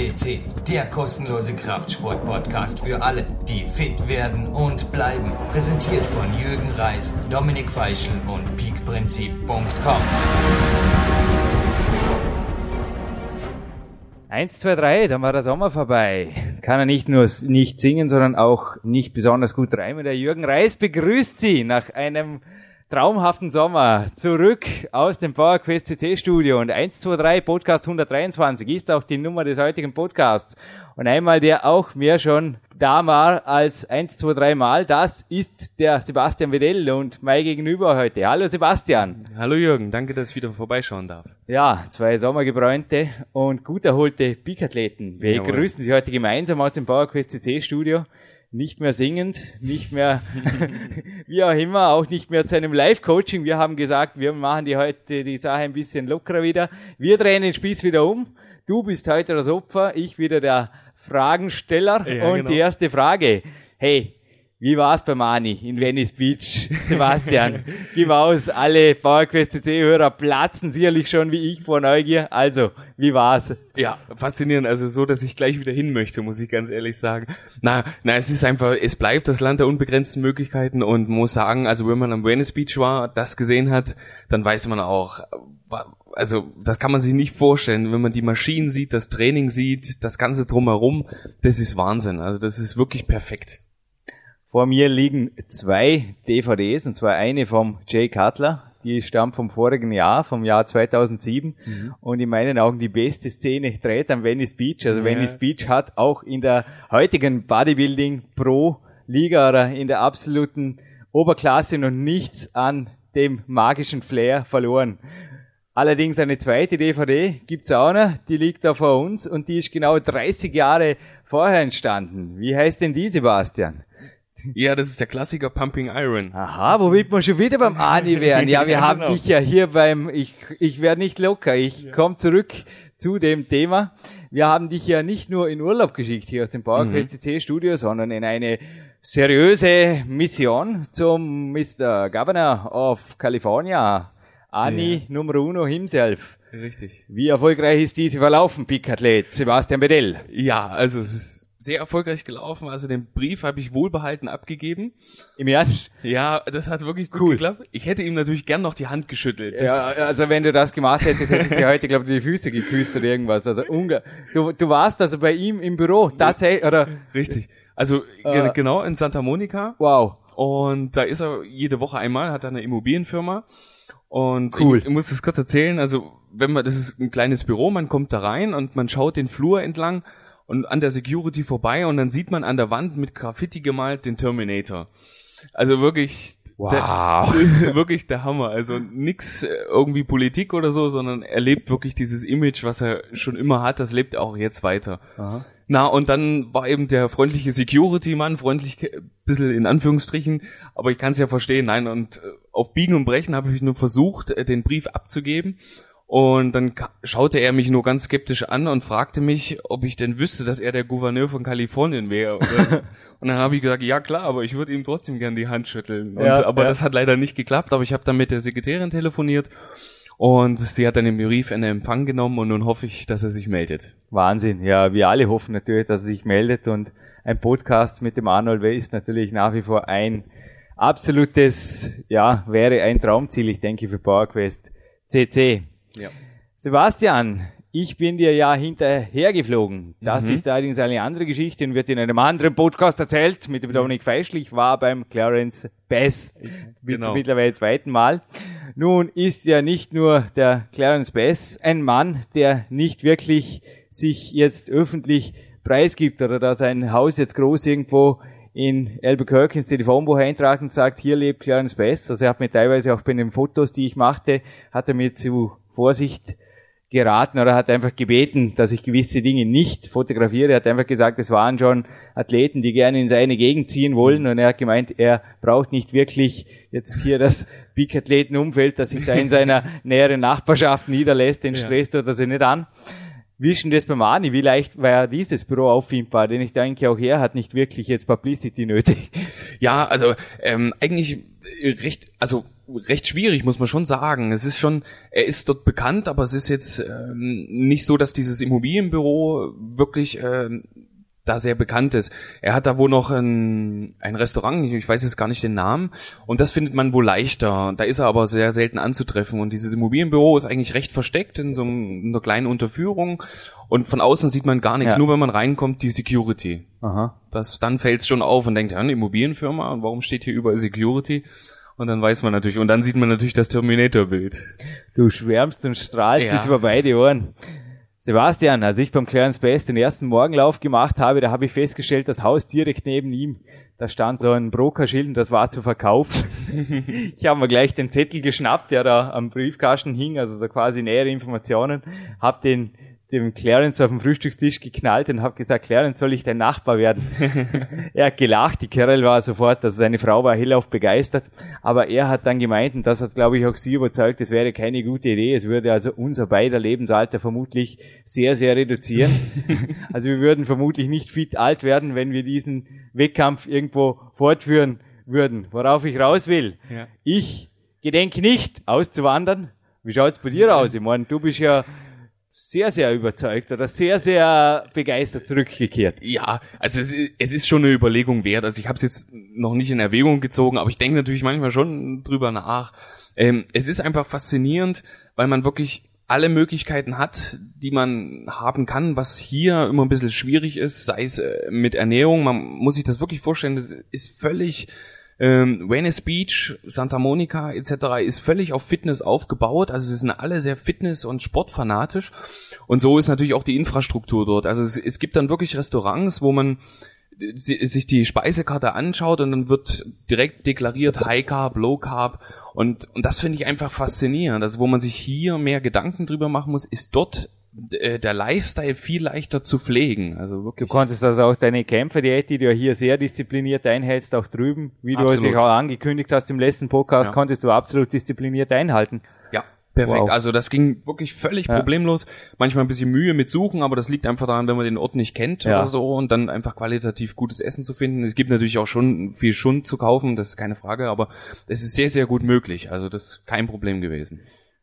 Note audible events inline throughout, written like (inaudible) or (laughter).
CC, der kostenlose Kraftsport-Podcast für alle, die fit werden und bleiben. Präsentiert von Jürgen Reis, Dominik Feischl und peakprinzip.com. Eins, zwei, drei, dann war der Sommer vorbei. Kann er nicht nur nicht singen, sondern auch nicht besonders gut reimen. Der Jürgen Reis begrüßt Sie nach einem traumhaften Sommer zurück aus dem PowerQuest CC Studio und 123 Podcast 123 ist auch die Nummer des heutigen Podcasts. Und einmal der auch mehr schon da war als 123 Mal, das ist der Sebastian Wedell und mein Gegenüber heute. Hallo Sebastian. Hallo Jürgen, danke, dass ich wieder vorbeischauen darf. Ja, zwei sommergebräunte und gut erholte Peak-Athleten. Wir Jawohl. grüßen Sie heute gemeinsam aus dem PowerQuest CC Studio nicht mehr singend, nicht mehr (laughs) wie auch immer, auch nicht mehr zu einem Live-Coaching. Wir haben gesagt, wir machen die heute die Sache ein bisschen lockerer wieder. Wir drehen den Spieß wieder um. Du bist heute das Opfer, ich wieder der Fragensteller. Ja, und genau. die erste Frage. Hey, wie war's bei Mani in Venice Beach? (laughs) Sebastian, gib aus, alle PowerQuest CC-Hörer platzen sicherlich schon wie ich vor Neugier. Also, wie war's? Ja, faszinierend. Also so, dass ich gleich wieder hin möchte, muss ich ganz ehrlich sagen. Na, na, es ist einfach, es bleibt das Land der unbegrenzten Möglichkeiten und muss sagen, also wenn man am Venice Beach war, das gesehen hat, dann weiß man auch, also das kann man sich nicht vorstellen, wenn man die Maschinen sieht, das Training sieht, das Ganze drumherum, das ist Wahnsinn. Also das ist wirklich perfekt. Vor mir liegen zwei DVDs, und zwar eine vom Jay Cutler, die stammt vom vorigen Jahr, vom Jahr 2007 und in meinen Augen die beste Szene dreht am Venice Beach. Also Ja. Venice Beach hat auch in der heutigen Bodybuilding Pro Liga oder in der absoluten Oberklasse noch nichts an dem magischen Flair verloren. Allerdings eine zweite DVD gibt's auch noch, die liegt da vor uns und die ist genau 30 Jahre vorher entstanden. Wie heißt denn die, Sebastian? Ja, das ist der Klassiker Pumping Iron. Aha, womit wir schon wieder beim Ani wären. Ja, wir (laughs) Ja, haben genau. dich ja hier beim, ich, ich werde nicht locker, ich komm zurück zu dem Thema. Wir haben dich ja nicht nur in Urlaub geschickt hier aus dem PowerQuest CC Studio, sondern in eine seriöse Mission zum Mr. Governor of California, Ani Nummer uno himself. Richtig. Wie erfolgreich ist diese verlaufen, Pickathlet Sebastian Bedell? Ja, also es ist sehr erfolgreich gelaufen. Also den Brief habe ich wohlbehalten abgegeben. Im Ernst? Ja, das hat wirklich gut Cool. geklappt. Ich hätte ihm natürlich gern noch die Hand geschüttelt. Ja, also wenn du das gemacht hättest, hätte ich dir heute, glaube ich, die Füße geküsst oder irgendwas. Also unge du, du warst also bei ihm im Büro, tatsächlich, oder Richtig. Also Äh. genau in Santa Monica. wow. Und da ist er jede Woche einmal, hat er eine Immobilienfirma. Und Cool. ich, ich muss das kurz erzählen. Also wenn man, das ist ein kleines Büro, man kommt da rein und man schaut den Flur entlang und an der Security vorbei und dann sieht man an der Wand mit Graffiti gemalt den Terminator. Also wirklich, Wow. der, (laughs) wirklich der Hammer. Also nix äh, irgendwie Politik oder so, sondern er lebt wirklich dieses Image, was er schon immer hat, das lebt er auch jetzt weiter. Aha. Na, und dann war eben der freundliche Security-Mann, freundlich, äh, bisschen in Anführungsstrichen, aber ich kann es ja verstehen, nein, und äh, auf Biegen und Brechen habe ich nur versucht, den Brief abzugeben. Und dann schaute er mich nur ganz skeptisch an und fragte mich, ob ich denn wüsste, dass er der Gouverneur von Kalifornien wäre. (laughs) Und dann habe ich gesagt, ja klar, aber ich würde ihm trotzdem gern die Hand schütteln. Und, Ja, aber ja. das hat leider nicht geklappt, aber ich habe dann mit der Sekretärin telefoniert und sie hat dann den Brief in Empfang genommen und nun hoffe ich, dass er sich meldet. Wahnsinn. Ja, wir alle hoffen natürlich, dass er sich meldet und ein Podcast mit dem Arnold Way ist natürlich nach wie vor ein absolutes, ja, wäre ein Traumziel, ich denke, für PowerQuest CC. Ja. Sebastian, ich bin dir ja hinterhergeflogen. Das Mhm. ist allerdings eine andere Geschichte und wird in einem anderen Podcast erzählt mit dem Dominik Feischl. Ich war beim Clarence Bass Genau. mittlerweile zweiten Mal. Nun ist ja nicht nur der Clarence Bass ein Mann, der nicht wirklich sich jetzt öffentlich preisgibt oder da sein Haus jetzt groß irgendwo in Albuquerque ins Telefonbuch eintragen und sagt, hier lebt Clarence Bass. Also er hat mir teilweise auch bei den Fotos, die ich machte, hat er mir zu Vorsicht geraten oder hat einfach gebeten, dass ich gewisse Dinge nicht fotografiere. Er hat einfach gesagt, es waren schon Athleten, die gerne in seine Gegend ziehen wollen und er hat gemeint, er braucht nicht wirklich jetzt hier das Peak-Athletenumfeld, das sich da in seiner (laughs) näheren Nachbarschaft niederlässt, den Ja. Stress tut er sich nicht an. Denn das beim Ani? Wie leicht war dieses Büro auffindbar? Denn ich denke, auch er hat nicht wirklich jetzt Publicity nötig. Ja, also ähm, eigentlich recht, also recht schwierig, muss man schon sagen. Es ist schon, er ist dort bekannt, aber es ist jetzt ähm, nicht so, dass dieses Immobilienbüro wirklich ähm, da sehr bekannt ist. Er hat da wohl noch ein, ein Restaurant, ich weiß jetzt gar nicht den Namen, und das findet man wohl leichter. Da ist er aber sehr selten anzutreffen. Und dieses Immobilienbüro ist eigentlich recht versteckt in so einer kleinen Unterführung. Und von außen sieht man gar nichts, ja. nur wenn man reinkommt, die Security. Aha. Das, dann fällt es schon auf und denkt, ja, eine Immobilienfirma, und warum steht hier überall Security? Und dann weiß man natürlich, und dann sieht man natürlich das Terminator-Bild. Du schwärmst und strahlst ja. bis über beide Ohren. Sebastian, als ich beim Clarence Best den ersten Morgenlauf gemacht habe, da habe ich festgestellt, das Haus direkt neben ihm, da stand so ein Brokerschild und das war zu verkauft. (laughs) ich habe mir gleich den Zettel geschnappt, der da am Briefkasten hing, also so quasi nähere Informationen, habe den dem Clarence auf dem Frühstückstisch geknallt und habe gesagt, Clarence, soll ich dein Nachbar werden? (laughs) er hat gelacht, die Carol war sofort, also seine Frau war hellauf begeistert, aber er hat dann gemeint, und das hat, glaube ich, auch sie überzeugt, es wäre keine gute Idee, es würde also unser beider Lebensalter vermutlich sehr, sehr reduzieren. (laughs) also wir würden vermutlich nicht fit alt werden, wenn wir diesen Wettkampf irgendwo fortführen würden. Worauf ich raus will, ja. ich gedenke nicht auszuwandern. Wie schaut's bei dir aus? Ich meine, du bist ja sehr, sehr überzeugt oder sehr, sehr begeistert zurückgekehrt. Ja, also es, ist schon eine Überlegung wert. Also ich habe es jetzt noch nicht in Erwägung gezogen, aber ich denke natürlich manchmal schon drüber nach. Ähm, es ist einfach faszinierend, weil man wirklich alle Möglichkeiten hat, die man haben kann, was hier immer ein bisschen schwierig ist, sei es äh, mit Ernährung. Man muss sich das wirklich vorstellen, das ist völlig ähm, Venice Beach, Santa Monica etc. ist völlig auf Fitness aufgebaut. Also sie sind alle sehr fitness- und sportfanatisch. Und so ist natürlich auch die Infrastruktur dort. Also es, es gibt dann wirklich Restaurants, wo man sich die Speisekarte anschaut und dann wird direkt deklariert High Carb, Low Carb und, und das finde ich einfach faszinierend. Also wo man sich hier mehr Gedanken drüber machen muss, ist dort äh, der Lifestyle viel leichter zu pflegen. Also wirklich. Du konntest also auch deine Kämpferdiät, die du ja hier sehr diszipliniert einhältst, auch drüben, wie du es auch angekündigt hast im letzten Podcast, ja. konntest du absolut diszipliniert einhalten. Ja, perfekt. Wow. Also das ging wirklich völlig ja. problemlos. Manchmal ein bisschen Mühe mit Suchen, aber das liegt einfach daran, wenn man den Ort nicht kennt ja. oder so und dann einfach qualitativ gutes Essen zu finden. Es gibt natürlich auch schon viel Schund zu kaufen, das ist keine Frage, aber es ist sehr, sehr gut möglich. Also das ist kein Problem gewesen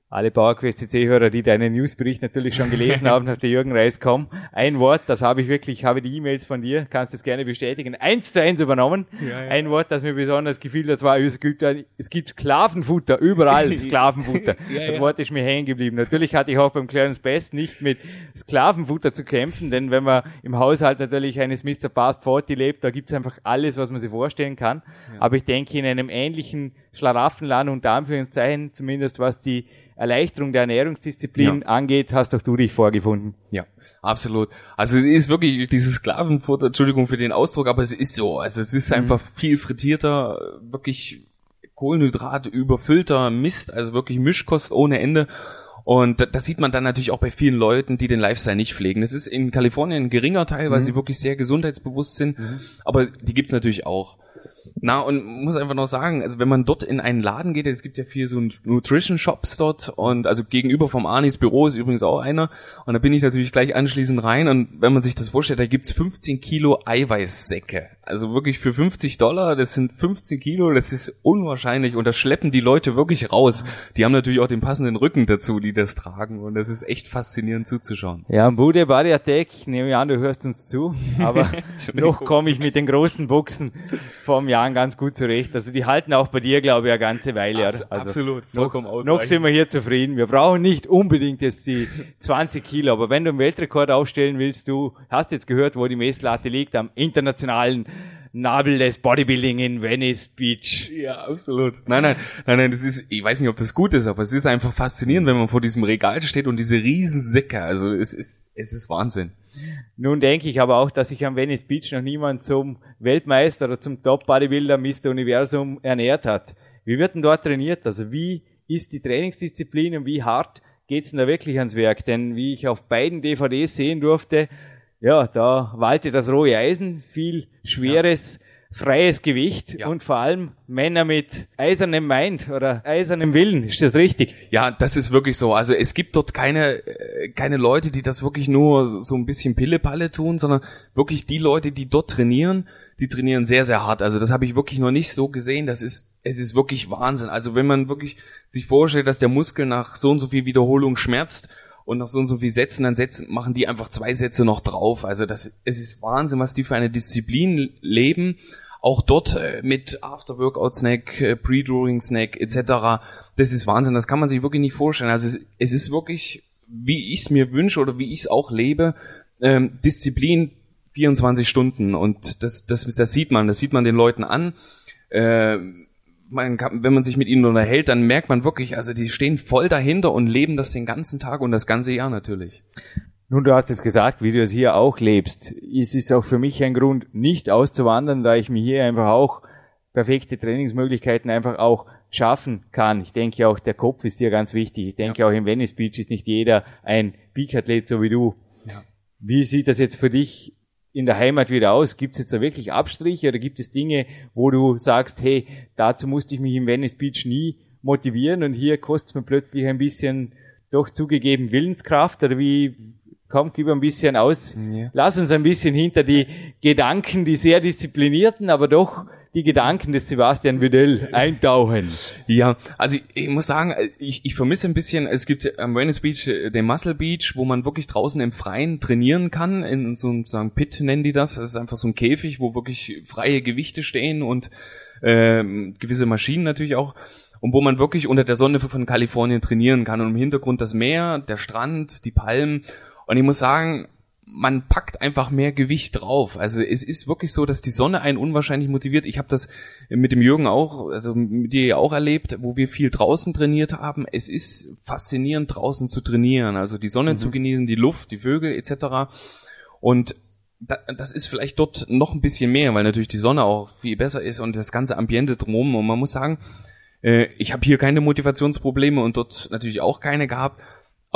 alle PowerQuest CC-Hörer, die deinen Newsbericht natürlich schon gelesen (laughs) haben, nach der Jürgen Reis kommen. Ein Wort, das habe ich wirklich, ich habe die E-Mails von dir, kannst es gerne bestätigen, eins zu eins übernommen. Ja, ja. Ein Wort, das mir besonders gefiel, das war, es gibt, es gibt Sklavenfutter, überall (laughs) Sklavenfutter. ja, das Wort ist mir hängen geblieben. Natürlich hatte ich auch beim Clarence Best nicht mit Sklavenfutter zu kämpfen, denn wenn man im Haushalt natürlich eines Mr. Past 40 lebt, da gibt es einfach alles, was man sich vorstellen kann. Aber ich denke, in einem ähnlichen Schlaraffenland, unter Anführungszeichen, zumindest was die Erleichterung der Ernährungsdisziplin ja. angeht, hast doch du dich vorgefunden. Ja, absolut. Also es ist wirklich dieses Sklavenfutter, Entschuldigung für den Ausdruck, aber es ist so. Also es ist mhm. einfach viel frittierter, wirklich Kohlenhydrat überfüllter Mist, also wirklich Mischkost ohne Ende. Und das sieht man dann natürlich auch bei vielen Leuten, die den Lifestyle nicht pflegen. Das ist in Kalifornien ein geringer Teil, weil mhm. sie wirklich sehr gesundheitsbewusst sind. Mhm. Aber die gibt's natürlich auch. Na, und muss einfach noch sagen, also wenn man dort in einen Laden geht, es gibt ja viel so Nutrition Shops dort und also gegenüber vom Anis Büro ist übrigens auch einer und da bin ich natürlich gleich anschließend rein und wenn man sich das vorstellt, da gibt's 15 Kilo Eiweißsäcke. Also wirklich für 50 Dollar, das sind 15 Kilo, das ist unwahrscheinlich und das schleppen die Leute wirklich raus. Die haben natürlich auch den passenden Rücken dazu, die das tragen und das ist echt faszinierend zuzuschauen. Ja, Bude Body Attack, nehme ich an, du hörst uns zu, (laughs) aber noch komme ich mit den großen Buchsen vom Jahren ganz gut zurecht. Also die halten auch bei dir, glaube ich, eine ganze Weile. Abs also absolut, vollkommen noch, noch sind wir hier zufrieden. Wir brauchen nicht unbedingt jetzt die (laughs) 20 Kilo, aber wenn du einen Weltrekord aufstellen willst, du hast jetzt gehört, wo die Messlatte liegt, am internationalen Nabel des Bodybuilding in Venice Beach. Ja, absolut. Nein, nein, nein, nein, das ist, ich weiß nicht, ob das gut ist, aber es ist einfach faszinierend, wenn man vor diesem Regal steht und diese riesen Säcke, also es ist, es ist Wahnsinn. Nun denke ich aber auch, dass sich am Venice Beach noch niemand zum Weltmeister oder zum Top-Bodybuilder Mr. Universum ernährt hat. Wie wird denn dort trainiert? Also wie ist die Trainingsdisziplin und wie hart geht's denn da wirklich ans Werk? Denn wie ich auf beiden DVDs sehen durfte, ja, da waltet das rohe Eisen, viel schweres, ja. Freies Gewicht ja. und vor allem Männer mit eisernem Mind oder eisernem Willen. Ist das richtig? Ja, das ist wirklich so. Also es gibt dort keine, äh, keine Leute, die das wirklich nur so ein bisschen Pille-Palle tun, sondern wirklich die Leute, die dort trainieren, die trainieren sehr, sehr hart. Also das habe ich wirklich noch nicht so gesehen. Das ist es ist wirklich Wahnsinn. Also wenn man wirklich sich vorstellt, dass der Muskel nach so und so viel Wiederholung schmerzt und nach so und so viel Sätzen, dann setzen, machen die einfach zwei Sätze noch drauf. Also das, es ist Wahnsinn, was die für eine Disziplin leben. Auch dort äh, mit After-Workout-Snack, äh, Pre-During-Snack etc. Das ist Wahnsinn, das kann man sich wirklich nicht vorstellen. Also es, ist wirklich, wie ich es mir wünsche oder wie ich es auch lebe, ähm, Disziplin 24 Stunden. Und das, das, das sieht man, das sieht man den Leuten an. Äh, man kann, wenn man sich mit ihnen unterhält, dann merkt man wirklich, also die stehen voll dahinter und leben das den ganzen Tag und das ganze Jahr natürlich. Nun, du hast es gesagt, wie du es hier auch lebst. Es ist auch für mich ein Grund, nicht auszuwandern, da ich mir hier einfach auch perfekte Trainingsmöglichkeiten einfach auch schaffen kann. Ich denke auch, der Kopf ist hier ganz wichtig. Ich denke ja. auch im Venice Beach ist nicht jeder ein Peak-Athlet so wie du. Ja. Wie sieht das jetzt für dich in der Heimat wieder aus? Gibt es jetzt da wirklich Abstriche oder gibt es Dinge, wo du sagst, hey, dazu musste ich mich im Venice Beach nie motivieren und hier kostet mir plötzlich ein bisschen doch zugegeben Willenskraft oder wie komm, gib ein bisschen aus. Ja. Lass uns ein bisschen hinter die Gedanken, die sehr disziplinierten, aber doch die Gedanken des Sebastian Vidal eintauchen. Ja, also ich, ich muss sagen, ich, ich vermisse ein bisschen, es gibt am Venice Beach äh, den Muscle Beach, wo man wirklich draußen im Freien trainieren kann, in so einem sagen Pit nennen die das, das ist einfach so ein Käfig, wo wirklich freie Gewichte stehen und äh, gewisse Maschinen natürlich auch und wo man wirklich unter der Sonne von Kalifornien trainieren kann und im Hintergrund das Meer, der Strand, die Palmen und ich muss sagen, man packt einfach mehr Gewicht drauf. Also es ist wirklich so, dass die Sonne einen unwahrscheinlich motiviert. Ich habe das mit dem Jürgen auch, also mit dir auch erlebt, wo wir viel draußen trainiert haben. Es ist faszinierend draußen zu trainieren, also die Sonne mhm. zu genießen, die Luft, die Vögel etc. Und das ist vielleicht dort noch ein bisschen mehr, weil natürlich die Sonne auch viel besser ist und das ganze Ambiente drum. Und man muss sagen, äh, ich habe hier keine Motivationsprobleme und dort natürlich auch keine gehabt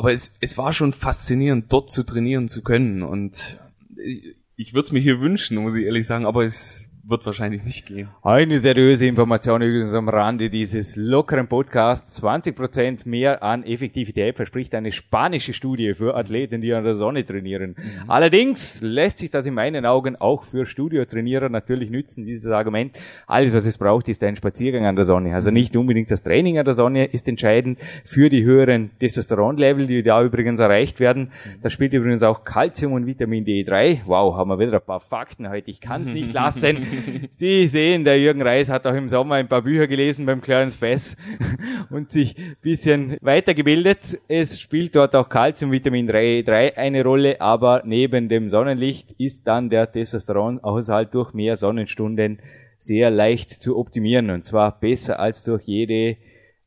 aber es, es war schon faszinierend, dort zu trainieren zu können. Und ich, ich würde es mir hier wünschen, muss ich ehrlich sagen, aber es wird wahrscheinlich nicht gehen. Eine seriöse Information übrigens am Rande dieses lockeren Podcasts. 20% mehr an Effektivität verspricht eine spanische Studie für Athleten, die an der Sonne trainieren. Mhm. Allerdings lässt sich das in meinen Augen auch für Studiotrainierer natürlich nützen, dieses Argument. Alles, was es braucht, ist ein Spaziergang an der Sonne. Also mhm. nicht unbedingt das Training an der Sonne ist entscheidend für die höheren Testosteronlevel, die da übrigens erreicht werden. Mhm. Da spielt übrigens auch Calcium und Vitamin D3. Wow, haben wir wieder ein paar Fakten heute. Ich kann es nicht lassen. (laughs) (laughs) Sie sehen, der Jürgen Reis hat auch im Sommer ein paar Bücher gelesen beim Clarence Bass (laughs) und sich ein bisschen weitergebildet. Es spielt dort auch Calcium, Vitamin 3, 3 eine Rolle, aber neben dem Sonnenlicht ist dann der Testosteronaushalt durch mehr Sonnenstunden sehr leicht zu optimieren und zwar besser als durch jede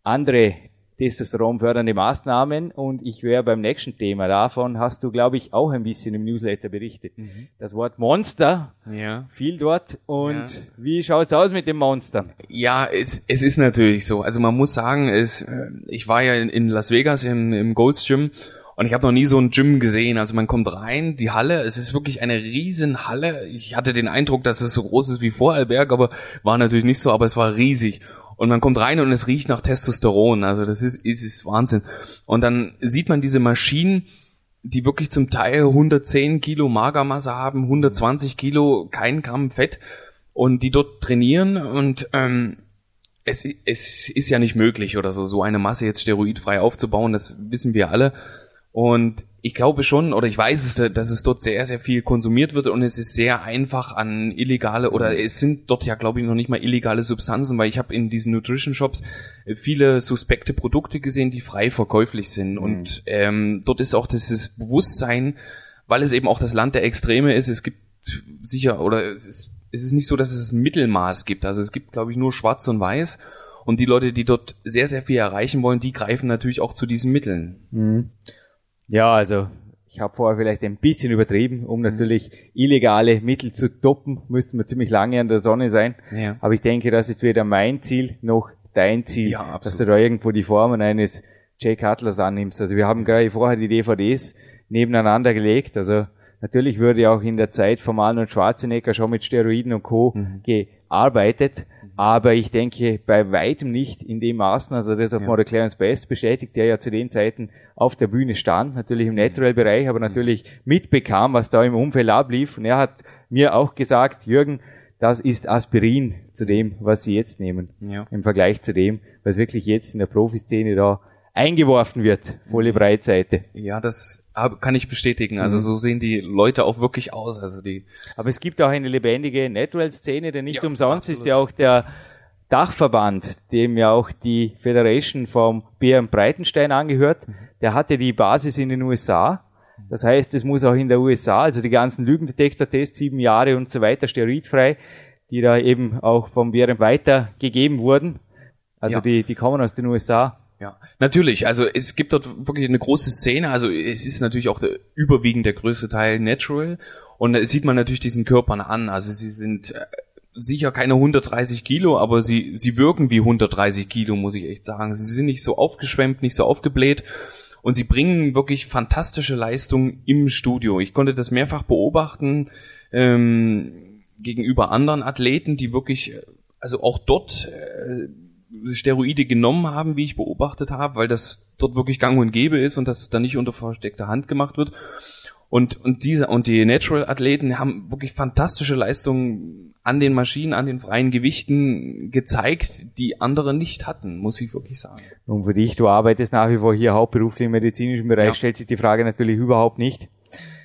andere testosteronfördernde Maßnahmen und ich wäre beim nächsten Thema. Davon hast du, glaube ich, auch ein bisschen im Newsletter berichtet. Mhm. Das Wort Monster ja. viel dort. Und ja. wie schaut's aus mit dem Monster? Ja, es, es ist natürlich so. Also man muss sagen, es, äh, ich war ja in, in Las Vegas im, im Gold's Gym und ich habe noch nie so ein Gym gesehen. Also man kommt rein, die Halle, es ist wirklich eine riesen Halle. Ich hatte den Eindruck, dass es so groß ist wie Vorarlberg, aber war natürlich nicht so, aber es war riesig. Und man kommt rein und es riecht nach Testosteron. Also das ist, ist, ist Wahnsinn. Und dann sieht man diese Maschinen, die wirklich zum Teil 110 Kilo Magermasse haben, 120 Kilo, kein Gramm Fett und die dort trainieren und ähm, es, es ist ja nicht möglich oder so, so eine Masse jetzt steroidfrei aufzubauen, das wissen wir alle. Und ich glaube schon, oder ich weiß es, dass es dort sehr, sehr viel konsumiert wird und es ist sehr einfach an illegale, oder es sind dort ja, glaube ich, noch nicht mal illegale Substanzen, weil ich habe in diesen Nutrition Shops äh, viele suspekte Produkte gesehen, die frei verkäuflich sind. Mhm. Und ähm, dort ist auch dieses Bewusstsein, weil es eben auch das Land der Extreme ist, es gibt sicher, oder es ist, es ist nicht so, dass es Mittelmaß gibt. Also es gibt, glaube ich, nur schwarz und weiß. Und die Leute, die dort sehr, sehr viel erreichen wollen, die greifen natürlich auch zu diesen Mitteln. Mhm. Ja, also ich habe vorher vielleicht ein bisschen übertrieben, um mhm. natürlich illegale Mittel zu toppen, müssten wir ziemlich lange an der Sonne sein. Ja. Aber ich denke, das ist weder mein Ziel noch dein Ziel, ja, dass du da irgendwo die Formen eines Jay Cutlers annimmst. Also wir haben gerade vorher die DVDs nebeneinander gelegt. Also natürlich würde auch in der Zeit von Arnold Schwarzenegger schon mit Steroiden und Co. Mhm. Gearbeitet. Aber ich denke bei weitem nicht in dem Maßen, also das hat ja. der Clarence Best bestätigt, der ja zu den Zeiten auf der Bühne stand, natürlich im Natural-Bereich, aber natürlich mitbekam, was da im Umfeld ablief. Und er hat mir auch gesagt, Jürgen, das ist Aspirin zu dem, was sie jetzt nehmen. Ja. Im Vergleich zu dem, was wirklich jetzt in der Profiszene da eingeworfen wird. Volle Breitseite. Ja, das hab- kann ich bestätigen. Also so sehen die Leute auch wirklich aus. Also die, Aber es gibt auch eine lebendige Natural-Szene, denn nicht Ja, umsonst absolut. ist ja auch der Dachverband, dem ja auch die Federation vom BM Breitenstein angehört, der hatte die Basis in den USA. Das heißt, es muss auch in der USA, also die ganzen Lügendetektor-Tests, sieben Jahre und so weiter, steroidfrei, die da eben auch vom BRM weitergegeben wurden. Also Ja. die, die kommen aus den USA. Ja, natürlich. Also es gibt dort wirklich eine große Szene. Also es ist natürlich auch der überwiegend der größte Teil natural. Und da sieht man natürlich diesen Körpern an. Also sie sind äh, sicher keine 130 Kilo, aber sie, sie wirken wie 130 Kilo, muss ich echt sagen. Sie sind nicht so aufgeschwemmt, nicht so aufgebläht. Und sie bringen wirklich fantastische Leistungen im Studio. Ich konnte das mehrfach beobachten ähm, gegenüber anderen Athleten, die wirklich, äh, also auch dort äh, Steroide genommen haben, wie ich beobachtet habe, weil das dort wirklich gang und gäbe ist und das dann nicht unter versteckter Hand gemacht wird. Und, und diese, und die Natural-Athleten haben wirklich fantastische Leistungen an den Maschinen, an den freien Gewichten gezeigt, die andere nicht hatten, muss ich wirklich sagen. Und für dich, du arbeitest nach wie vor hier hauptberuflich im medizinischen Bereich, Ja. stellt sich die Frage natürlich überhaupt nicht.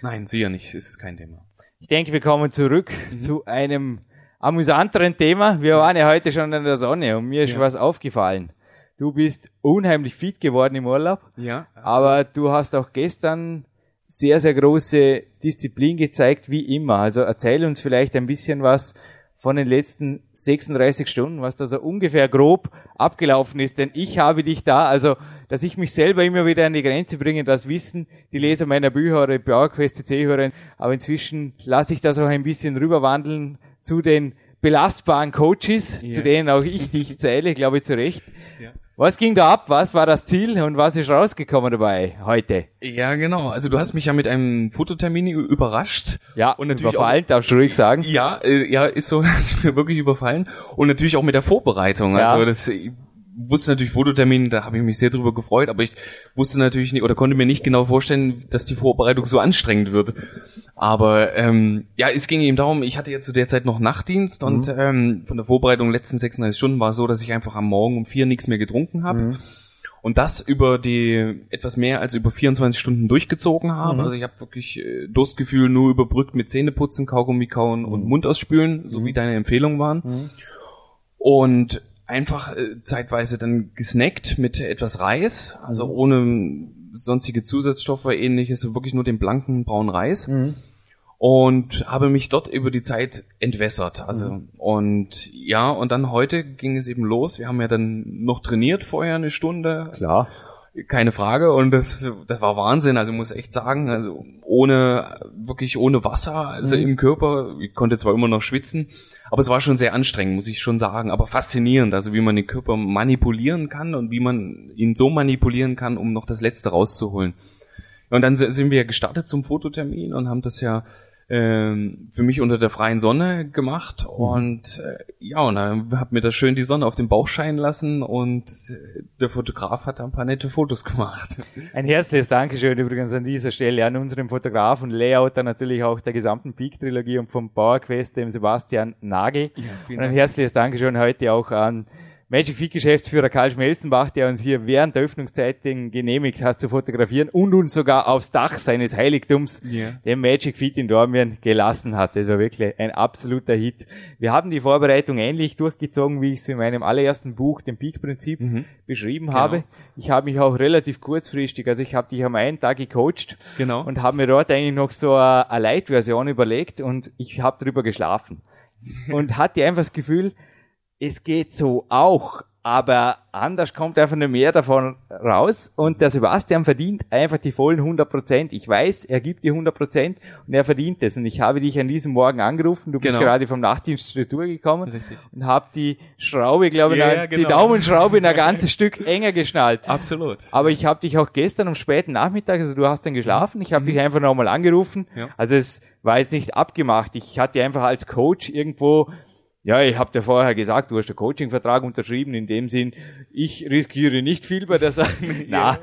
Nein, sicher nicht, ist kein Thema. Ich denke, wir kommen zurück Mhm. zu einem amüsanteren Thema. Wir waren ja heute schon in der Sonne und mir ist Ja. was aufgefallen. Du bist unheimlich fit geworden im Urlaub, Ja, aber du hast auch gestern sehr, sehr große Disziplin gezeigt, wie immer. Also erzähl uns vielleicht ein bisschen was von den letzten 36 Stunden, was da so ungefähr grob abgelaufen ist. Denn ich habe dich da, also dass ich mich selber immer wieder an die Grenze bringe, das wissen die Leser meiner Bücher oder die PowerQuest CC-Hörer. Aber inzwischen lasse ich das auch ein bisschen rüberwandeln zu den belastbaren Coaches, Ja. zu denen auch ich dich (laughs) zähle, glaube ich, zu Recht. Ja. Was ging da ab? Was war das Ziel und was ist rausgekommen dabei heute? Ja, genau. Also du hast mich ja mit einem Fototermin überrascht. Ja, Und natürlich überfallen, darfst du ruhig sagen. Ja, äh, ja, ist so, (laughs) hast mir wirklich überfallen. Und natürlich auch mit der Vorbereitung. Ja. Also das wusste natürlich Fototermin, da habe ich mich sehr drüber gefreut, aber ich wusste natürlich nicht oder konnte mir nicht genau vorstellen, dass die Vorbereitung so anstrengend wird. Aber ähm, ja, es ging eben darum, ich hatte ja zu der Zeit noch Nachtdienst und ähm, von der Vorbereitung letzten 36 Stunden war es so, dass ich einfach am Morgen um vier nichts mehr getrunken habe. Und das über die etwas mehr als über 24 Stunden durchgezogen habe. Also ich habe wirklich äh, Durstgefühl nur überbrückt mit Zähneputzen, Kaugummi kauen und Mund ausspülen, so wie deine Empfehlungen waren. Und einfach äh, zeitweise dann gesnackt mit etwas Reis, also ohne sonstige Zusatzstoffe ähnliches, so wirklich nur den blanken braunen Reis. Und habe mich dort über die Zeit entwässert. Also und ja, und dann heute ging es eben los. Wir haben ja dann noch trainiert vorher eine Stunde, Klar. keine Frage. Und das, das war Wahnsinn. Also ich muss echt sagen, also ohne, wirklich ohne Wasser, also im Körper. Ich konnte zwar immer noch schwitzen, aber es war schon sehr anstrengend, muss ich schon sagen. Aber faszinierend, also wie man den Körper manipulieren kann und wie man ihn so manipulieren kann, um noch das Letzte rauszuholen. Und dann si- sind wir gestartet zum Fototermin und haben das ja ähm, für mich unter der freien Sonne gemacht und äh, ja, und dann hat mir das schön die Sonne auf den Bauch scheinen lassen und äh, der Fotograf hat da ein paar nette Fotos (laughs) gemacht. Ein herzliches Dankeschön übrigens an dieser Stelle an unseren Fotograf und Layouter natürlich auch der gesamten Peak-Trilogie und vom PowerQuest, dem Sebastian Nagel. vielen und ein herzliches Dankeschön heute auch an Magic Feed Geschäftsführer Karl Schmelzenbach, der uns hier während der Öffnungszeiten genehmigt hat zu fotografieren und uns sogar aufs Dach seines Heiligtums, Ja. den Magic Feed in Dormien, gelassen hat. Das war wirklich ein absoluter Hit. Wir haben die Vorbereitung ähnlich durchgezogen, wie ich es in meinem allerersten Buch, dem Peak-Prinzip, Mhm. beschrieben Genau. habe. Ich habe mich auch relativ kurzfristig, also ich habe dich am einen Tag gecoacht Genau. und habe mir dort eigentlich noch so eine, eine Light-Version überlegt und ich habe drüber geschlafen (laughs) und hatte einfach das Gefühl, es geht so auch, aber anders kommt einfach nicht mehr davon raus und der Sebastian verdient einfach die vollen 100 Prozent. Ich weiß, er gibt die 100 Prozent und er verdient es und ich habe dich an diesem Morgen angerufen, du bist Genau. gerade vom Nachtdienst Retour gekommen Richtig. und habe die Schraube, glaube ich, eine- ja, die genau. Daumenschraube ein (laughs) ganzes Stück enger geschnallt. Absolut. Aber ich habe dich auch gestern am späten Nachmittag, also du hast dann geschlafen, ich habe dich einfach nochmal angerufen. Mhm. Ja. Also es war jetzt nicht abgemacht. Ich hatte einfach als Coach irgendwo, ja, ich habe dir vorher gesagt, du hast einen Coaching-Vertrag unterschrieben, in dem Sinn, ich riskiere nicht viel bei der Sache. (laughs) Na,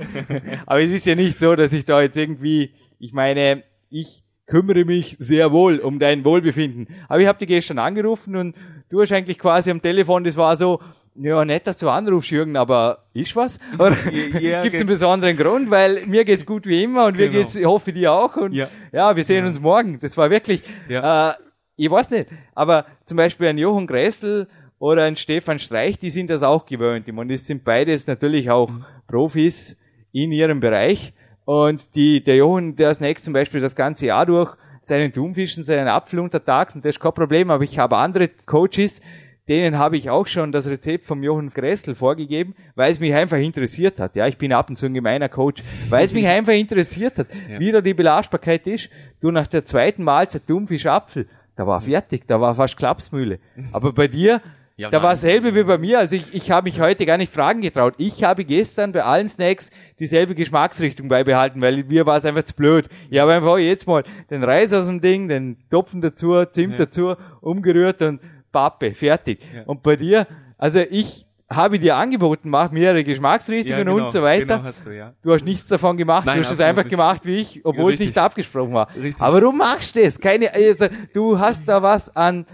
aber es ist ja nicht so, dass ich da jetzt irgendwie, ich meine, ich kümmere mich sehr wohl um dein Wohlbefinden. Aber ich habe dich gestern angerufen und du hast eigentlich quasi am Telefon, das war so, ja, nett, dass du anrufst, Jürgen, aber ist was? (laughs) Oder Ja, gibt es okay. einen besonderen Grund? Weil mir geht's gut wie immer und mir Genau. geht's, ich hoffe, dir auch. Und ja, Ja. wir sehen uns morgen. Das war wirklich, Ja. äh, ich weiß nicht, aber zum Beispiel ein Jochen Gressel oder ein Stefan Streich, die sind das auch gewöhnt. Ich meine, das sind beides natürlich auch Mhm. Profis in ihrem Bereich. Und die, der Jochen, der snackt zum Beispiel das ganze Jahr durch seinen Thunfischen, seinen Apfel untertags und das ist kein Problem. Aber ich habe andere Coaches, denen habe ich auch schon das Rezept vom Jochen Gressel vorgegeben, weil es mich einfach interessiert hat. Ja, ich bin ab und zu ein gemeiner Coach, weil es mich (laughs) einfach interessiert hat, Ja. wie da die Belastbarkeit ist. Du nach der zweiten Mahlzeit Thunfisch Apfel, da war fertig, da war fast Klapsmühle. Aber bei dir, (laughs) Ja, da war nein. selbe wie bei mir. Also ich, ich habe mich heute gar nicht fragen getraut. Ich habe gestern bei allen Snacks dieselbe Geschmacksrichtung beibehalten, weil mir war es einfach zu blöd. Ich habe einfach jetzt mal den Reis aus dem Ding, den Topfen dazu, Zimt Ja. dazu, umgerührt und Pappe, fertig. Ja. Und bei dir, also ich habe dir angeboten, mach mehrere Geschmacksrichtungen und so weiter. Genau hast du, ja. Du hast nichts davon gemacht, Nein, du hast es einfach nicht. gemacht wie ich, obwohl es Richtig. nicht abgesprochen war. Richtig. Aber du machst es. Keine, also, du hast da was an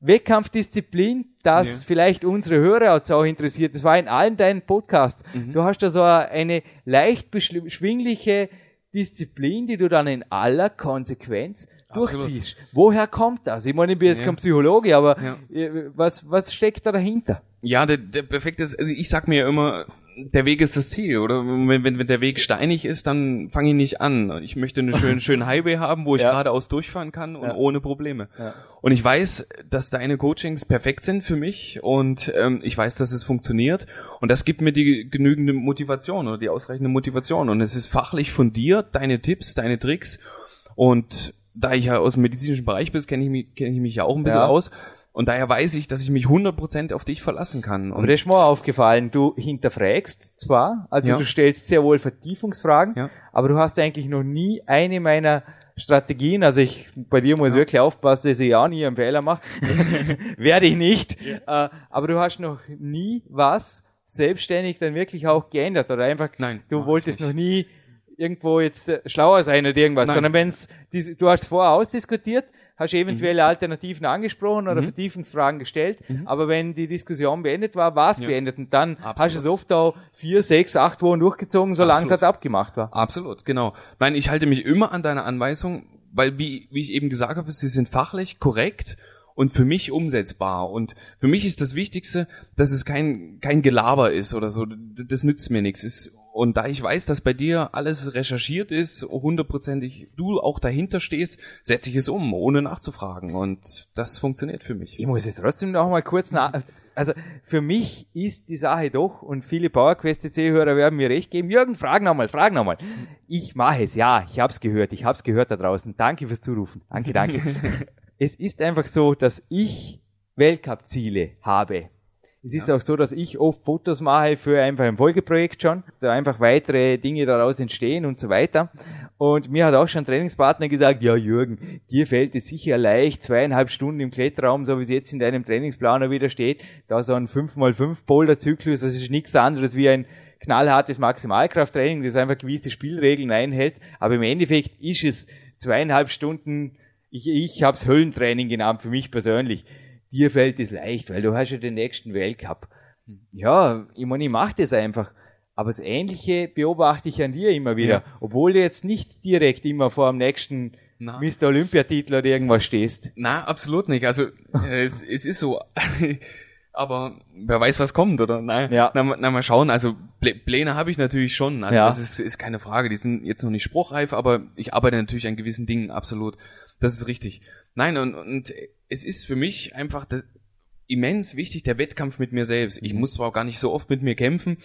Wettkampfdisziplin, das Ja. vielleicht unsere Hörer jetzt auch interessiert. Das war in allen deinen Podcasts. Mhm. Du hast da so eine leicht beschwingliche Disziplin, die du dann in aller Konsequenz Absolut. durchziehst. Woher kommt das? Ich meine, ich bin jetzt Ja. kein Psychologe, aber Ja. äh, was, was steckt da dahinter? Ja, der, der perfekte also ich sag mir immer, der Weg ist das Ziel, oder? Wenn, wenn, wenn der Weg steinig ist, dann fange ich nicht an. Ich möchte einen schönen, (laughs) schönen Highway haben, wo ich Ja. geradeaus durchfahren kann und Ja. ohne Probleme. Ja. Und ich weiß, dass deine Coachings perfekt sind für mich und ähm, ich weiß, dass es funktioniert und das gibt mir die genügende Motivation oder die ausreichende Motivation und es ist fachlich fundiert, deine Tipps, deine Tricks und da ich ja aus dem medizinischen Bereich bin, kenne ich mich, kenne ich mich ja auch ein bisschen aus und daher weiß ich, dass ich mich 100% auf dich verlassen kann. Aber Und das ist mir aufgefallen. Du hinterfragst zwar, also Ja. du stellst sehr wohl Vertiefungsfragen, Ja. aber du hast eigentlich noch nie eine meiner Strategien, also ich, bei dir muss ich wirklich aufpassen, dass ich auch nie einen Fehler mache. (laughs) Werde ich nicht. Äh, aber du hast noch nie was selbstständig dann wirklich auch geändert oder einfach, Nein, du wolltest noch nie irgendwo jetzt äh, schlauer sein oder irgendwas, Nein. sondern wenn's, dies- du hast es vorher ausdiskutiert, hast Mhm. eventuelle Alternativen angesprochen oder Vertiefungsfragen gestellt, aber wenn die Diskussion beendet war, war es Mhm. Ja. beendet und dann hast Absolut. du es oft auch vier, sechs, acht Wochen durchgezogen, solange es halt abgemacht war. Absolut, genau. Nein, ich halte mich immer an deine Anweisung, weil wie, wie ich eben gesagt habe, sie sind fachlich korrekt und für mich umsetzbar. Und für mich ist das Wichtigste, dass es kein, kein Gelaber ist oder so. Das nützt mir nichts. Es- Und da ich weiß, dass bei dir alles recherchiert ist, hundertprozentig du auch dahinter stehst, setze ich es um, ohne nachzufragen. Und das funktioniert für mich. Ich muss jetzt trotzdem noch mal kurz nach. Also für mich ist die Sache doch, und viele PowerQuest CC-Hörer werden mir recht geben, Jürgen, frag nochmal, frag nochmal. Ich mache es, ja, ich hab's gehört, ich hab's gehört da draußen. Danke fürs Zurufen. Danke, danke. (laughs) es ist einfach so, dass ich Weltcup-Ziele habe. Es ist auch so, dass ich oft Fotos mache für einfach ein Folgeprojekt schon, da einfach weitere Dinge daraus entstehen und so weiter. Und mir hat auch schon ein Trainingspartner gesagt, ja Jürgen, dir fällt es sicher leicht, zweieinhalb Stunden im Kletterraum, so wie es jetzt in deinem Trainingsplaner wieder steht, da so ein 5x5 Boulder-Zyklus, das ist nichts anderes wie ein knallhartes Maximalkrafttraining, das einfach gewisse Spielregeln einhält. Aber im Endeffekt ist es zweieinhalb Stunden, ich, ich habe es Höllentraining genannt, für mich persönlich dir fällt es leicht, weil du hast ja den nächsten Weltcup. Ja, ich meine, ich mache das einfach. Aber das Ähnliche beobachte ich an dir immer wieder, Ja. obwohl du jetzt nicht direkt immer vor dem nächsten Na. Mr. Olympiatitel oder irgendwas stehst. Na, absolut nicht. Also (laughs) es, es ist so. Aber wer weiß, was kommt, oder? Nein, Ja. na, na mal schauen. Also Plä- Pläne habe ich natürlich schon. Also Ja. das ist, ist keine Frage. Die sind jetzt noch nicht spruchreif, aber ich arbeite natürlich an gewissen Dingen, absolut. Das ist richtig. Nein, und, und es ist für mich einfach das, immens wichtig, der Wettkampf mit mir selbst. Ich muss zwar auch gar nicht so oft mit mir kämpfen,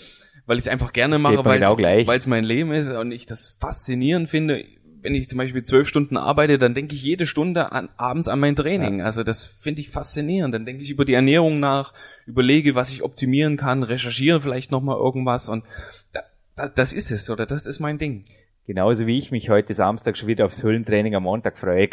weil ich es einfach gerne Das mache, weil genau es mein Leben ist und ich das faszinierend finde. Wenn ich zum Beispiel zwölf Stunden arbeite, dann denke ich jede Stunde an, abends an mein Training. Also das finde ich faszinierend. Dann denke ich über die Ernährung nach, überlege, was ich optimieren kann, recherchiere vielleicht nochmal irgendwas und da, da, das ist es, oder das ist mein Ding. Genauso wie ich mich heute Samstag schon wieder aufs Höllentraining am Montag freue.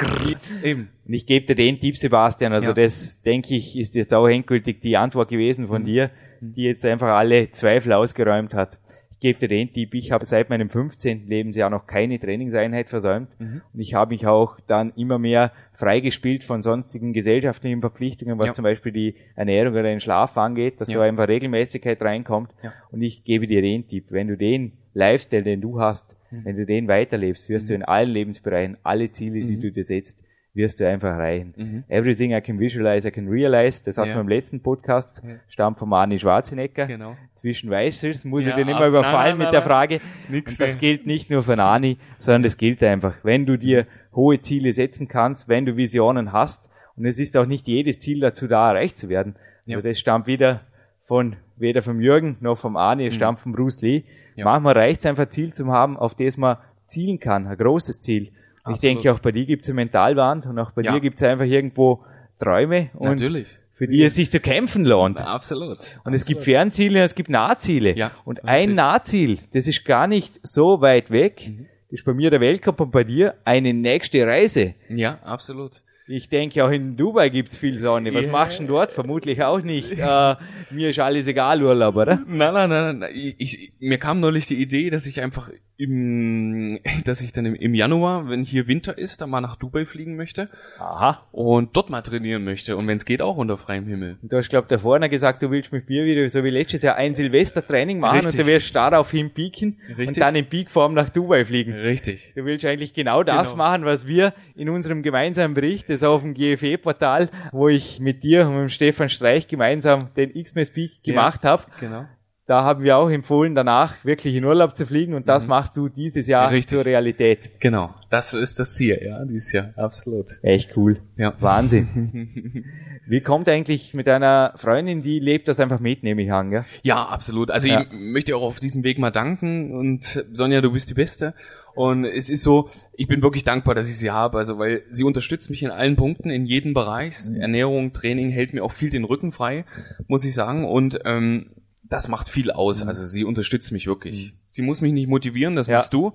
Eben. Und ich gebe dir den Tipp, Sebastian. Also Ja. das, denke ich, ist jetzt auch endgültig die Antwort gewesen Mhm. von dir, die jetzt einfach alle Zweifel ausgeräumt hat. Ich gebe dir den Tipp, ich habe seit meinem 15. Lebensjahr noch keine Trainingseinheit versäumt mhm. und ich habe mich auch dann immer mehr freigespielt von sonstigen gesellschaftlichen Verpflichtungen, was ja. zum Beispiel die Ernährung oder den Schlaf angeht, dass ja. da einfach Regelmäßigkeit reinkommt und ich gebe dir den Tipp, wenn du den Lifestyle, den du hast, mhm. wenn du den weiterlebst, wirst mhm. du in allen Lebensbereichen alle Ziele, die mhm. du dir setzt, wirst du einfach erreichen. Mhm. Everything I can visualize, I can realize. Das hat ja. man im letzten Podcast, ja. stammt von Arnie Schwarzenegger. Genau. Zwischen Weißes muss ja, ich den immer überfallen nein, nein, mit der Frage. Nix das gilt nicht nur für Arnie, sondern das gilt einfach. Wenn du dir hohe Ziele setzen kannst, wenn du Visionen hast, und es ist auch nicht jedes Ziel dazu da, erreicht zu werden. Ja. Aber das stammt wieder von, weder vom Jürgen noch vom Arnie, es mhm. stammt von Bruce Lee. Ja. Manchmal reicht es einfach, Ziel zu haben, auf das man zielen kann, ein großes Ziel. Ich denke, auch bei dir gibt es eine Mentalwand und auch bei ja. dir gibt es einfach irgendwo Träume und Natürlich. für die es sich zu kämpfen lohnt. Na, absolut. Und absolut. es gibt Fernziele und es gibt Nahziele. Ja, und richtig. ein Nahziel, das ist gar nicht so weit weg, mhm. das ist bei mir der Weltcup und bei dir eine nächste Reise. Ja, absolut. Ich denke, auch in Dubai gibt's viel Sonne. Was yeah. machst du denn dort? Vermutlich auch nicht. Äh, mir ist alles egal, Urlaub, oder? Nein, nein, nein. nein. Ich, ich, mir kam neulich die Idee, dass ich einfach im, (laughs) dass ich dann im, im Januar, wenn hier Winter ist, dann mal nach Dubai fliegen möchte. Aha. Und dort mal trainieren möchte. Und wenn es geht, auch unter freiem Himmel. Du hast, glaub, da vorne gesagt, du willst mit mir wieder, so wie letztes Jahr, ein Silvestertraining machen Richtig. und du wirst darauf hin pieken Richtig. und dann in Peakform nach Dubai fliegen. Richtig. Du willst eigentlich genau das genau. machen, was wir in unserem gemeinsamen Bericht, das auf dem GFE-Portal, wo ich mit dir und mit Stefan Streich gemeinsam den X-Mess Peak gemacht ja, habe. Genau da haben wir auch empfohlen, danach wirklich in Urlaub zu fliegen und das mhm. machst du dieses Jahr Richtig. zur Realität. Genau, das ist das Ziel, ja, dieses Jahr, absolut. Echt cool. Ja. Wahnsinn. (laughs) Wie kommt eigentlich mit deiner Freundin, die lebt das einfach mit, nehme ich an, gell? Ja, absolut. Also ja. ich möchte auch auf diesem Weg mal danken und Sonja, du bist die Beste. Und es ist so, ich bin wirklich dankbar, dass ich sie habe, also weil sie unterstützt mich in allen Punkten, in jedem Bereich. Mhm. Ernährung, Training hält mir auch viel den Rücken frei, muss ich sagen. Und ähm, das macht viel aus. Mhm. Also sie unterstützt mich wirklich. Mhm. Sie muss mich nicht motivieren, das ja. machst du.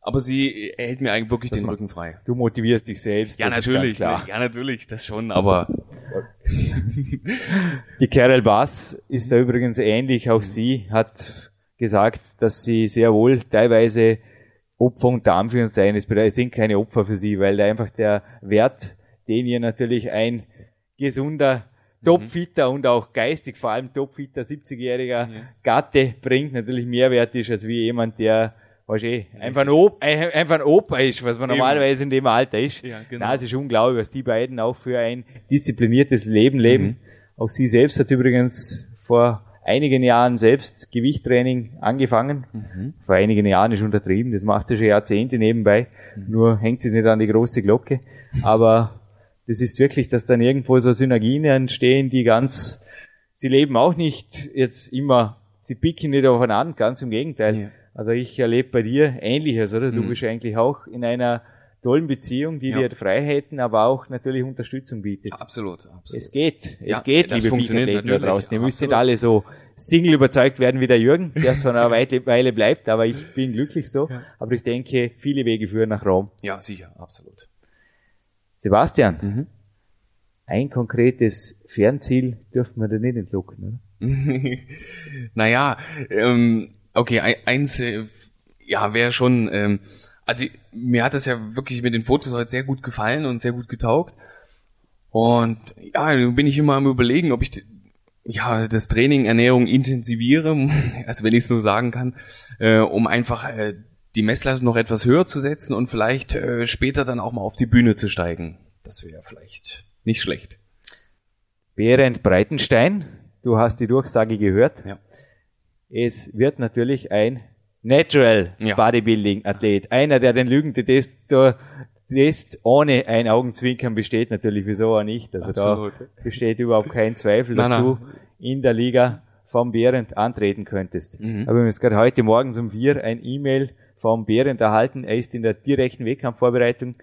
Aber sie hält mir eigentlich wirklich das den Rücken frei. Du motivierst dich selbst. Ja, natürlich. Ja, natürlich, das schon, aber. (laughs) Die Carol Bass ist da übrigens ähnlich. Auch mhm. sie hat gesagt, dass sie sehr wohl teilweise Opfer unter Anführungszeichen ist. Es sind keine Opfer für sie, weil da einfach der Wert, den ihr natürlich ein gesunder topfitter und auch geistig, vor allem topfitter 70-jähriger ja. Gatte bringt, natürlich mehr wert ist als wie jemand, der weißt du, eh, einfach ein, Op einfach ein Opa ist, was man Eben. normalerweise in dem Alter ist. Ja, genau. Nein, es ist unglaublich, was die beiden auch für ein diszipliniertes Leben leben. Mhm. Auch sie selbst hat übrigens vor einigen Jahren selbst Gewichttraining angefangen. Mhm. Vor einigen Jahren ist untertrieben, das macht sie schon Jahrzehnte nebenbei. Mhm. Nur hängt sie nicht an die große Glocke. Aber das ist wirklich, dass dann irgendwo so Synergien entstehen, die ganz, sie leben auch nicht jetzt immer, sie picken nicht aufeinander, ganz im Gegenteil. Ja. Also ich erlebe bei dir Ähnliches, oder? Du mhm. bist eigentlich auch in einer tollen Beziehung, die ja. dir Freiheiten, aber auch natürlich Unterstützung bietet. Absolut, absolut. Es geht, es geht, liebe Peak-Athleten da draußen. Ihr müsst nicht alle so Single überzeugt werden wie der Jürgen, der zwar noch eine (laughs) Weile bleibt, aber ich bin glücklich so. Aber ich denke, viele Wege führen nach Rom. Ja, sicher, absolut. Sebastian, mhm. ein konkretes Fernziel dürften wir da nicht entlocken, oder? (laughs) naja, ähm, okay, eins, äh, ja, wäre schon, ähm, also mir hat das ja wirklich mit den Fotos heute sehr gut gefallen und sehr gut getaugt. Und ja, bin ich immer am überlegen, ob ich ja das Training, Ernährung intensiviere, (laughs) also wenn ich es nur sagen kann, äh, um einfach äh, die Messlatte noch etwas höher zu setzen und vielleicht äh, später dann auch mal auf die Bühne zu steigen. Das wäre vielleicht nicht schlecht. Berend Breitenstein, du hast die Durchsage gehört. Ja. Es wird natürlich ein Natural ja. Bodybuilding Athlet. Einer, der den Lügentest Test ohne ein Augenzwinkern besteht natürlich, wieso auch nicht. Also Absolut. da besteht überhaupt kein Zweifel, dass nein, nein. du in der Liga vom Behrend antreten könntest. Mhm. Aber wir haben jetzt gerade heute Morgen um vier ein E-Mail vom Behrend erhalten. Er ist in der direkten Wettkampfvorbereitung.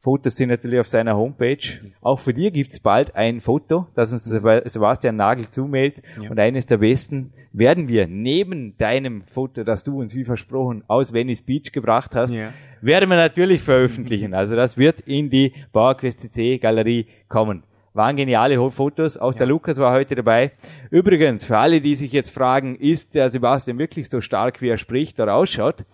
Fotos sind natürlich auf seiner Homepage. Auch für dir gibt's bald ein Foto, das uns Sebastian Nagel zumeldet. Ja. Und eines der besten werden wir neben deinem Foto, das du uns wie versprochen aus Venice Beach gebracht hast, ja. werden wir natürlich veröffentlichen. Also das wird in die PowerQuest CC Galerie kommen. Waren geniale Fotos. Auch ja. der Lukas war heute dabei. Übrigens, für alle, die sich jetzt fragen, ist der Sebastian wirklich so stark, wie er spricht oder ausschaut?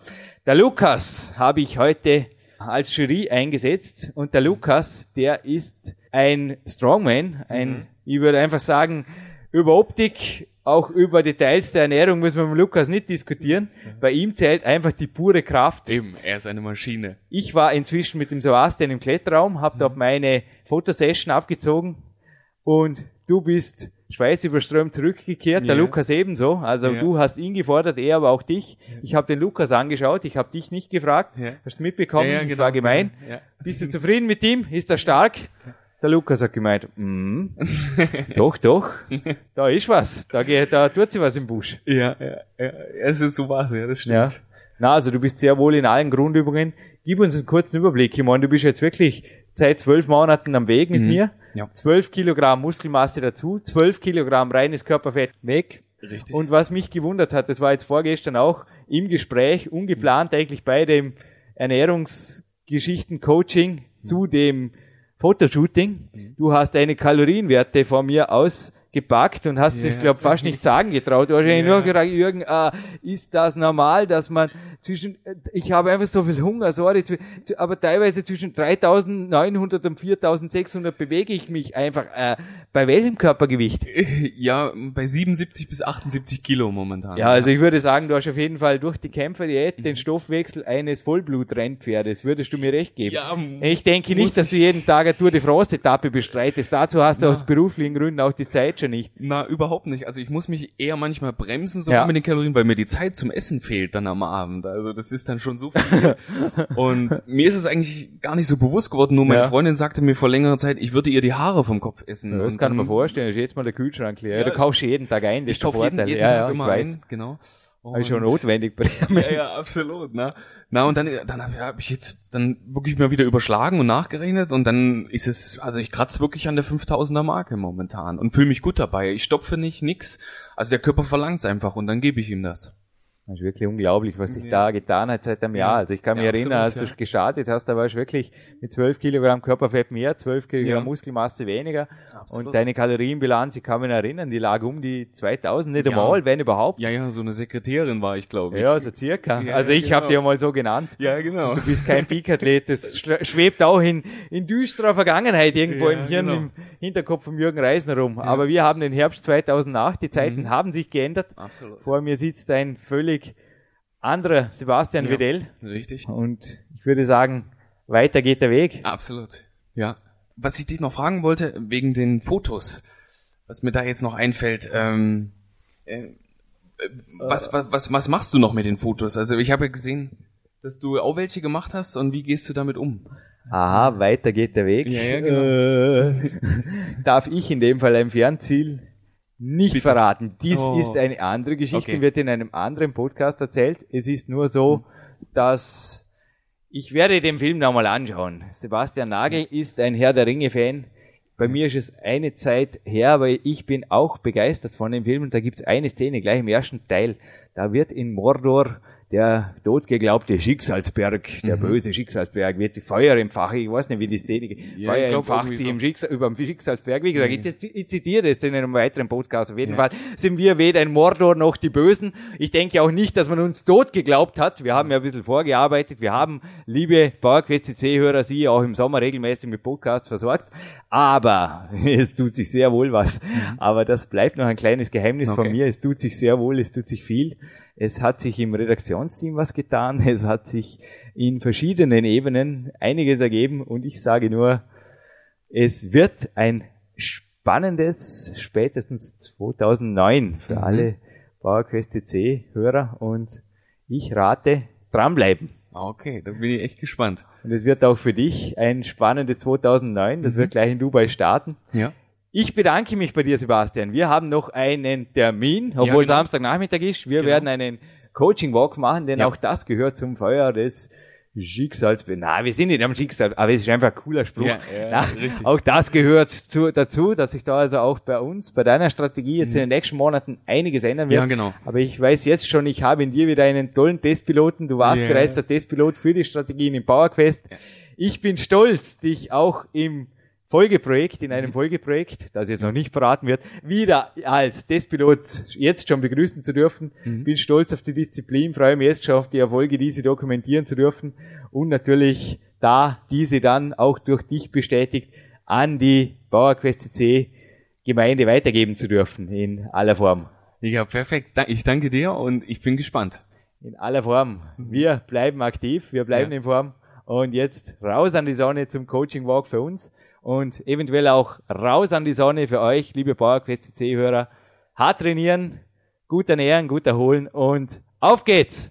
Der Lukas habe ich heute als Jury eingesetzt und der Lukas, der ist ein Strongman, ein, mhm. ich würde einfach sagen, über Optik, auch über Details der Ernährung müssen wir mit Lukas nicht diskutieren. Mhm. Bei ihm zählt einfach die pure Kraft. Eben, er ist eine Maschine. Ich war inzwischen mit dem Sebastian im Kletterraum, habe mhm. dort meine Fotosession abgezogen und du bist schweißüberströmt zurückgekehrt, ja. der Lukas ebenso. Also ja. du hast ihn gefordert, er aber auch dich. Ich habe den Lukas angeschaut, ich habe dich nicht gefragt. Hast mitbekommen, ja, genau. war gemein. Bist du zufrieden mit ihm? Ist er stark? Der Lukas hat gemeint, mm, (laughs) doch, doch, da ist was, da, geht, da tut sich was im Busch. Ja, ja, ja, also so war's, ja, das stimmt. Ja. Na, also du bist sehr wohl in allen Grundübungen. Gib uns einen kurzen Überblick. Ich meine, du bist jetzt wirklich seit zwölf Monaten am Weg mit mhm. mir. Ja. Zwölf Kilogramm Muskelmasse dazu, zwölf Kilogramm reines Körperfett weg. Richtig. Und was mich gewundert hat, das war jetzt vorgestern auch im Gespräch, ungeplant mhm. eigentlich bei dem Ernährungsgeschichten-Coaching mhm. zu dem Fotoshooting. Mhm. Du hast deine Kalorienwerte von mir ausgepackt und hast ja. es, glaube fast nicht sagen getraut. Wahrscheinlich ja. nur gesagt, Jürgen, äh, ist das normal, dass man zwischen, ich habe einfach so viel Hunger, sorry, aber teilweise zwischen 3900 und 4600 bewege ich mich einfach. Äh, bei welchem Körpergewicht? Ja, bei 77 bis 78 Kilo momentan. Ja, also ich würde sagen, du hast auf jeden Fall durch die Kämpferdiät den Stoffwechsel eines Vollblutrennpferdes. Würdest du mir recht geben? Ja, ich denke nicht, dass du jeden Tag eine Tour de France Etappe bestreitest. Dazu hast du Na. aus beruflichen Gründen auch die Zeit schon nicht. Na, überhaupt nicht. Also ich muss mich eher manchmal bremsen, so ja. mit den Kalorien, weil mir die Zeit zum Essen fehlt dann am Abend. Also das ist dann schon so viel. (laughs) und mir ist es eigentlich gar nicht so bewusst geworden, nur meine ja. Freundin sagte mir vor längerer Zeit, ich würde ihr die Haare vom Kopf essen. Ja, das kann man vorstellen, das ist jetzt mal der Kühlschrank leer. Ja, du kaufst jeden Tag ein, das ist der Vorteil. Jeden, jeden ja, ja, ich weiß. Ein, genau. Habe ich schon notwendig bei dir. Ja, ja, absolut. Ne? Na, und dann, dann habe hab ich jetzt dann wirklich mal wieder überschlagen und nachgerechnet und dann ist es, also ich kratze wirklich an der 5000er Marke momentan und fühle mich gut dabei. Ich stopfe nicht, nix. Also der Körper verlangt es einfach und dann gebe ich ihm das. Das ist wirklich unglaublich, was sich ja. da getan hat seit einem Jahr. Also ich kann mich ja, erinnern, absolut, als du gestartet hast, da warst du wirklich mit 12 Kilogramm Körperfett mehr, 12 Kilogramm Muskelmasse weniger. Absolut. Und deine Kalorienbilanz, ich kann mich erinnern, die lag um die 2000, nicht einmal, wenn überhaupt. Ja, ja, so eine Sekretärin war ich, glaube ich. Ja, so circa. also ich genau. habe dir mal so genannt. Ja, genau. Du bist kein Peak-Athlet, das (laughs) schwebt auch in, in düsterer Vergangenheit irgendwo im Hirn, genau. im Hinterkopf von Jürgen Reisner rum. Aber wir haben den Herbst 2008, die Zeiten mhm. haben sich geändert. Absolut. Vor mir sitzt ein völlig völlig anderer Sebastian ja, Wedell. Richtig. Und ich würde sagen, weiter geht der Weg. Absolut. Ja. Was ich dich noch fragen wollte, wegen den Fotos, was mir da jetzt noch einfällt, ähm, äh, was, was, was, was machst du noch mit den Fotos? Also ich habe ja gesehen, dass du auch welche gemacht hast und wie gehst du damit um? Aha, weiter geht der Weg. Ja, ja, genau. Äh, (laughs) darf ich in dem Fall ein Fernziel nicht Bitte. verraten. Dies oh. ist eine andere Geschichte, okay. wird in einem anderen Podcast erzählt. Es ist nur so, dass ich werde den Film nochmal anschauen. Sebastian Nagel ist ein Herr der Ringe-Fan. Bei mir ist es eine Zeit her, aber ich bin auch begeistert von dem Film und da gibt es eine Szene gleich im ersten Teil. Da wird in Mordor der totgeglaubte Schicksalsberg, der mhm. böse Schicksalsberg, wird Feuer im Fach, ich weiß nicht, wie die Szene geht. Ja, Feuer im Fach sich so. im Schicksal, über dem Schicksalsberg. Wie gesagt, mhm. ich, ich, zitiere das in einem weiteren Podcast. Auf jeden ja. Fall sind wir weder ein Mordor noch die Bösen. Ich denke auch nicht, dass man uns tot geglaubt hat. Wir haben ja ein bisschen vorgearbeitet. Wir haben, liebe PowerQuest CC-Hörer, Sie auch im Sommer regelmäßig mit Podcasts versorgt. Aber (laughs) es tut sich sehr wohl was. Mhm. Aber das bleibt noch ein kleines Geheimnis okay. von mir. Es tut sich sehr wohl, es tut sich viel. Es hat sich im Redaktionsteam was getan. (laughs) Es hat sich in verschiedenen Ebenen einiges ergeben. Und ich sage nur, es wird ein spannendes, spätestens 2009 für mhm. alle PowerQuest CC Hörer. Und ich rate, dranbleiben. Okay, da bin ich echt gespannt. Und es wird auch für dich ein spannendes 2009. Das mhm. wird gleich in Dubai starten. Ja. Ich bedanke mich bei dir, Sebastian. Wir haben noch einen Termin, obwohl ja, genau. Samstagnachmittag ist. Wir genau. werden einen Coaching-Walk machen, denn ja. auch das gehört zum Feuer des Schicksals. Na, wir sind nicht am Schicksal, aber es ist einfach ein cooler Spruch. Ja, Na, auch das gehört zu, dazu, dass sich da also auch bei uns, bei deiner Strategie jetzt mhm. in den nächsten Monaten einiges ändern wird. Ja, genau. Aber ich weiß jetzt schon, ich habe in dir wieder einen tollen Testpiloten. Du warst bereits der Testpilot für die Strategien im PowerQuest. Ich bin stolz, dich auch im Folgeprojekt, in einem Folgeprojekt, das jetzt noch nicht verraten wird, wieder als Testpilot jetzt schon begrüßen zu dürfen. Mhm. Bin stolz auf die Disziplin, freue mich jetzt schon auf die Erfolge, diese dokumentieren zu dürfen und natürlich da diese dann auch durch dich bestätigt an die PowerQuest CC Gemeinde weitergeben zu dürfen in aller Form. Ja, perfekt. Ich danke dir und ich bin gespannt. In aller Form. Wir bleiben aktiv, wir bleiben ja. in Form und jetzt raus an die Sonne zum Coaching Walk für uns und eventuell auch raus an die Sonne für euch, liebe PowerQuest CC-Hörer. Hart trainieren, gut ernähren, gut erholen und auf geht's!